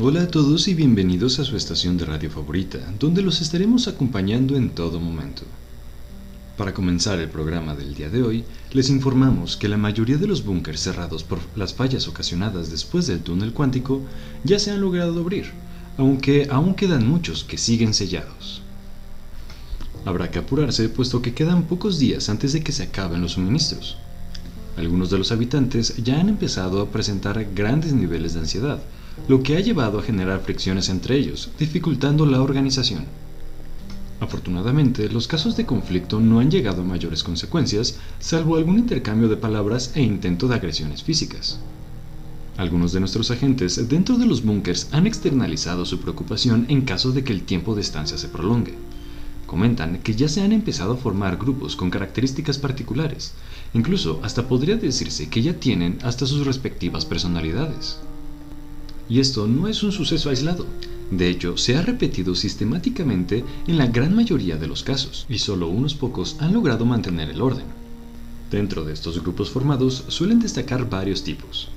Hola a todos y bienvenidos a su estación de radio favorita, donde los estaremos acompañando en todo momento. Para comenzar el programa del día de hoy, les informamos que la mayoría de los búnkers cerrados por las fallas ocasionadas después del túnel cuántico ya se han logrado abrir, aunque aún quedan muchos que siguen sellados. Habrá que apurarse puesto que quedan pocos días antes de que se acaben los suministros. Algunos de los habitantes ya han empezado a presentar grandes niveles de ansiedad, lo que ha llevado a generar fricciones entre ellos, dificultando la organización. Afortunadamente, los casos de conflicto no han llegado a mayores consecuencias, salvo algún intercambio de palabras e intento de agresiones físicas. Algunos de nuestros agentes dentro de los búnkers han externalizado su preocupación en caso de que el tiempo de estancia se prolongue. Comentan que ya se han empezado a formar grupos con características particulares, incluso hasta podría decirse que ya tienen hasta sus respectivas personalidades. Y esto no es un suceso aislado. De hecho, se ha repetido sistemáticamente en la gran mayoría de los casos, y solo unos pocos han logrado mantener el orden. Dentro de estos grupos formados suelen destacar varios tipos.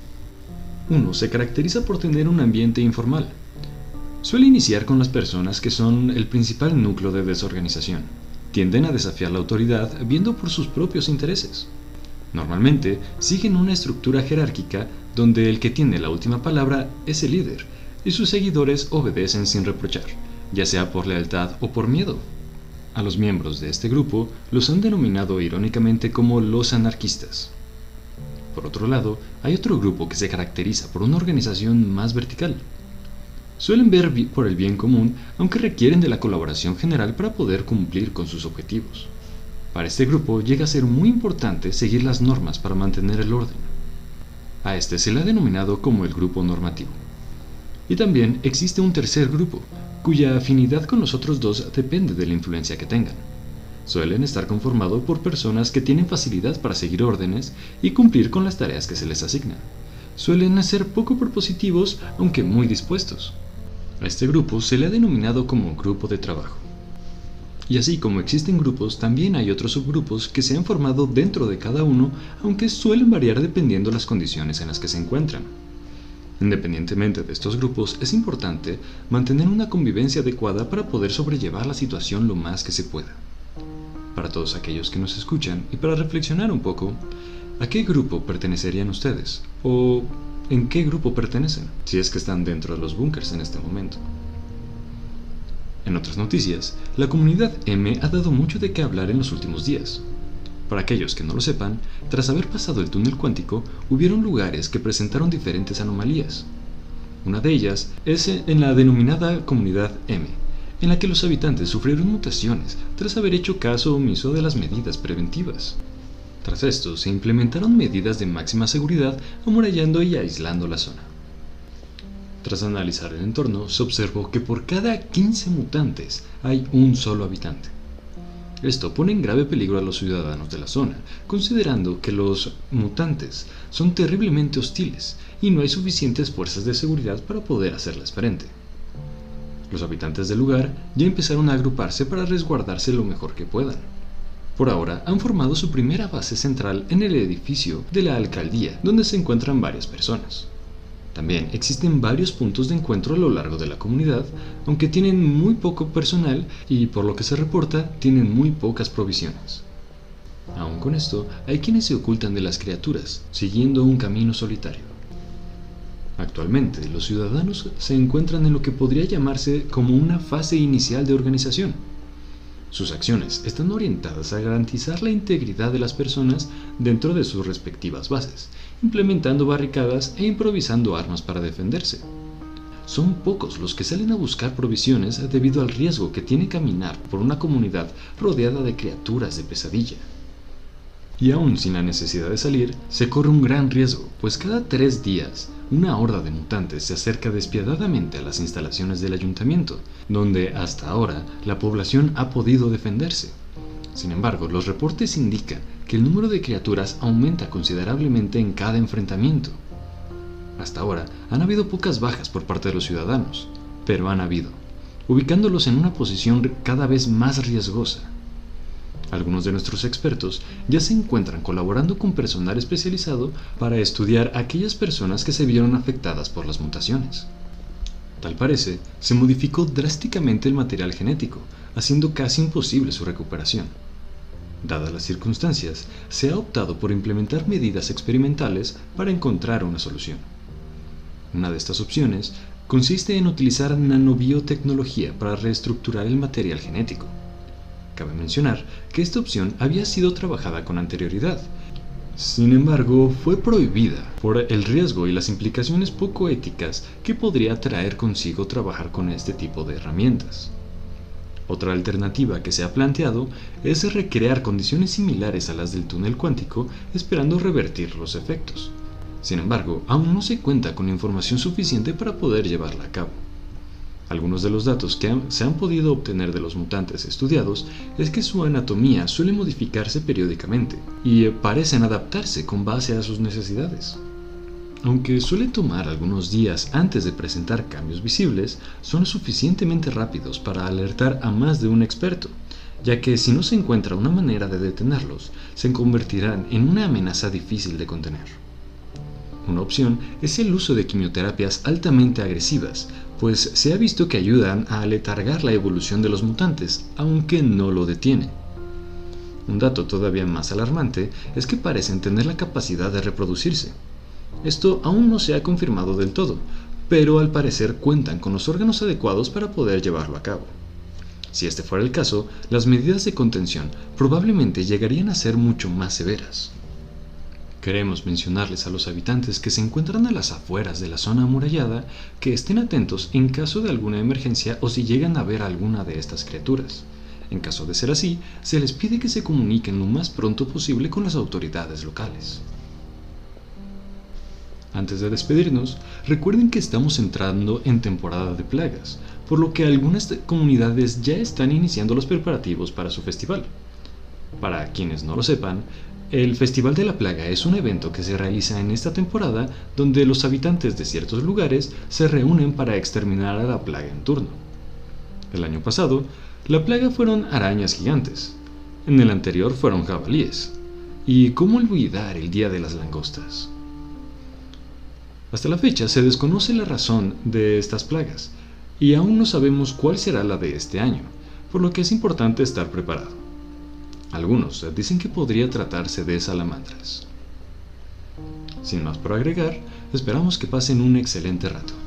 Uno se caracteriza por tener un ambiente informal. Suele iniciar con las personas que son el principal núcleo de desorganización. Tienden a desafiar la autoridad viendo por sus propios intereses. Normalmente siguen una estructura jerárquica donde el que tiene la última palabra es el líder y sus seguidores obedecen sin reprochar, ya sea por lealtad o por miedo. A los miembros de este grupo los han denominado irónicamente como los anarquistas. Por otro lado, hay otro grupo que se caracteriza por una organización más vertical. Suelen ver por el bien común, aunque requieren de la colaboración general para poder cumplir con sus objetivos. Para este grupo llega a ser muy importante seguir las normas para mantener el orden. A este se le ha denominado como el grupo normativo. Y también existe un tercer grupo, cuya afinidad con los otros dos depende de la influencia que tengan. Suelen estar conformados por personas que tienen facilidad para seguir órdenes y cumplir con las tareas que se les asignan. Suelen ser poco propositivos, aunque muy dispuestos. A este grupo se le ha denominado como grupo de trabajo. Y así como existen grupos, también hay otros subgrupos que se han formado dentro de cada uno, aunque suelen variar dependiendo las condiciones en las que se encuentran. Independientemente de estos grupos, es importante mantener una convivencia adecuada para poder sobrellevar la situación lo más que se pueda. Para todos aquellos que nos escuchan y para reflexionar un poco, ¿a qué grupo pertenecerían ustedes? ¿O en qué grupo pertenecen? Si es que están dentro de los búnkers en este momento. En otras noticias, la comunidad M ha dado mucho de qué hablar en los últimos días. Para aquellos que no lo sepan, tras haber pasado el túnel cuántico, hubieron lugares que presentaron diferentes anomalías. Una de ellas es en la denominada comunidad M, en la que los habitantes sufrieron mutaciones tras haber hecho caso omiso de las medidas preventivas. Tras esto, se implementaron medidas de máxima seguridad amurallando y aislando la zona. Tras analizar el entorno, se observó que por cada 15 mutantes hay un solo habitante. Esto pone en grave peligro a los ciudadanos de la zona, considerando que los mutantes son terriblemente hostiles y no hay suficientes fuerzas de seguridad para poder hacerles frente. Los habitantes del lugar ya empezaron a agruparse para resguardarse lo mejor que puedan. Por ahora han formado su primera base central en el edificio de la alcaldía, donde se encuentran varias personas. También existen varios puntos de encuentro a lo largo de la comunidad, aunque tienen muy poco personal y por lo que se reporta tienen muy pocas provisiones. Aún con esto, hay quienes se ocultan de las criaturas, siguiendo un camino solitario. Actualmente, los ciudadanos se encuentran en lo que podría llamarse como una fase inicial de organización. Sus acciones están orientadas a garantizar la integridad de las personas dentro de sus respectivas bases implementando barricadas e improvisando armas para defenderse. Son pocos los que salen a buscar provisiones debido al riesgo que tiene caminar por una comunidad rodeada de criaturas de pesadilla. Y aún sin la necesidad de salir, se corre un gran riesgo, pues cada tres días una horda de mutantes se acerca despiadadamente a las instalaciones del ayuntamiento, donde hasta ahora la población ha podido defenderse. Sin embargo, los reportes indican que el número de criaturas aumenta considerablemente en cada enfrentamiento. Hasta ahora han habido pocas bajas por parte de los ciudadanos, pero han habido, ubicándolos en una posición cada vez más riesgosa. Algunos de nuestros expertos ya se encuentran colaborando con personal especializado para estudiar a aquellas personas que se vieron afectadas por las mutaciones. Tal parece, se modificó drásticamente el material genético, haciendo casi imposible su recuperación. Dadas las circunstancias, se ha optado por implementar medidas experimentales para encontrar una solución. Una de estas opciones consiste en utilizar nanobiotecnología para reestructurar el material genético. Cabe mencionar que esta opción había sido trabajada con anterioridad. Sin embargo, fue prohibida por el riesgo y las implicaciones poco éticas que podría traer consigo trabajar con este tipo de herramientas. Otra alternativa que se ha planteado es recrear condiciones similares a las del túnel cuántico esperando revertir los efectos. Sin embargo, aún no se cuenta con información suficiente para poder llevarla a cabo. Algunos de los datos que se han podido obtener de los mutantes estudiados es que su anatomía suele modificarse periódicamente y parecen adaptarse con base a sus necesidades. Aunque suele tomar algunos días antes de presentar cambios visibles, son suficientemente rápidos para alertar a más de un experto, ya que si no se encuentra una manera de detenerlos, se convertirán en una amenaza difícil de contener. Una opción es el uso de quimioterapias altamente agresivas, pues se ha visto que ayudan a aletargar la evolución de los mutantes, aunque no lo detiene. Un dato todavía más alarmante es que parecen tener la capacidad de reproducirse. Esto aún no se ha confirmado del todo, pero al parecer cuentan con los órganos adecuados para poder llevarlo a cabo. Si este fuera el caso, las medidas de contención probablemente llegarían a ser mucho más severas. Queremos mencionarles a los habitantes que se encuentran a las afueras de la zona amurallada que estén atentos en caso de alguna emergencia o si llegan a ver alguna de estas criaturas. En caso de ser así, se les pide que se comuniquen lo más pronto posible con las autoridades locales. Antes de despedirnos, recuerden que estamos entrando en temporada de plagas, por lo que algunas comunidades ya están iniciando los preparativos para su festival. Para quienes no lo sepan, el Festival de la Plaga es un evento que se realiza en esta temporada donde los habitantes de ciertos lugares se reúnen para exterminar a la plaga en turno. El año pasado, la plaga fueron arañas gigantes. En el anterior fueron jabalíes. ¿Y cómo olvidar el Día de las Langostas? Hasta la fecha se desconoce la razón de estas plagas y aún no sabemos cuál será la de este año, por lo que es importante estar preparado. Algunos dicen que podría tratarse de salamandras. Sin más por agregar, esperamos que pasen un excelente rato.